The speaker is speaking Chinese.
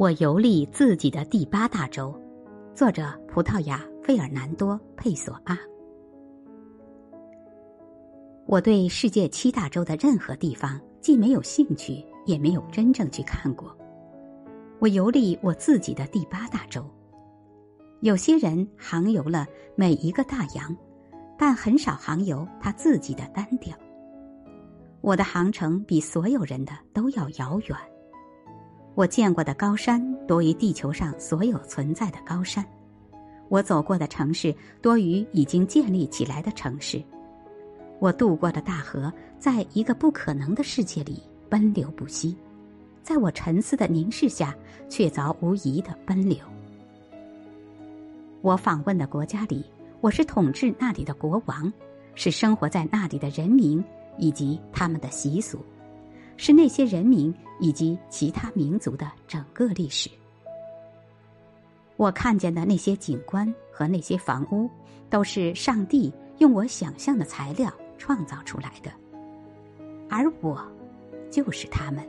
我游历自己的第八大洲，作者葡萄牙费尔南多·佩索阿。我对世界七大洲的任何地方既没有兴趣，也没有真正去看过。我游历我自己的第八大洲。有些人航游了每一个大洋，但很少航游他自己的单调。我的航程比所有人的都要遥远。我见过的高山多于地球上所有存在的高山，我走过的城市多于已经建立起来的城市，我渡过的大河在一个不可能的世界里奔流不息，在我沉思的凝视下确凿无疑的奔流。我访问的国家里，我是统治那里的国王，是生活在那里的人民以及他们的习俗。是那些人民以及其他民族的整个历史。我看见的那些景观和那些房屋，都是上帝用我想象的材料创造出来的，而我，就是他们。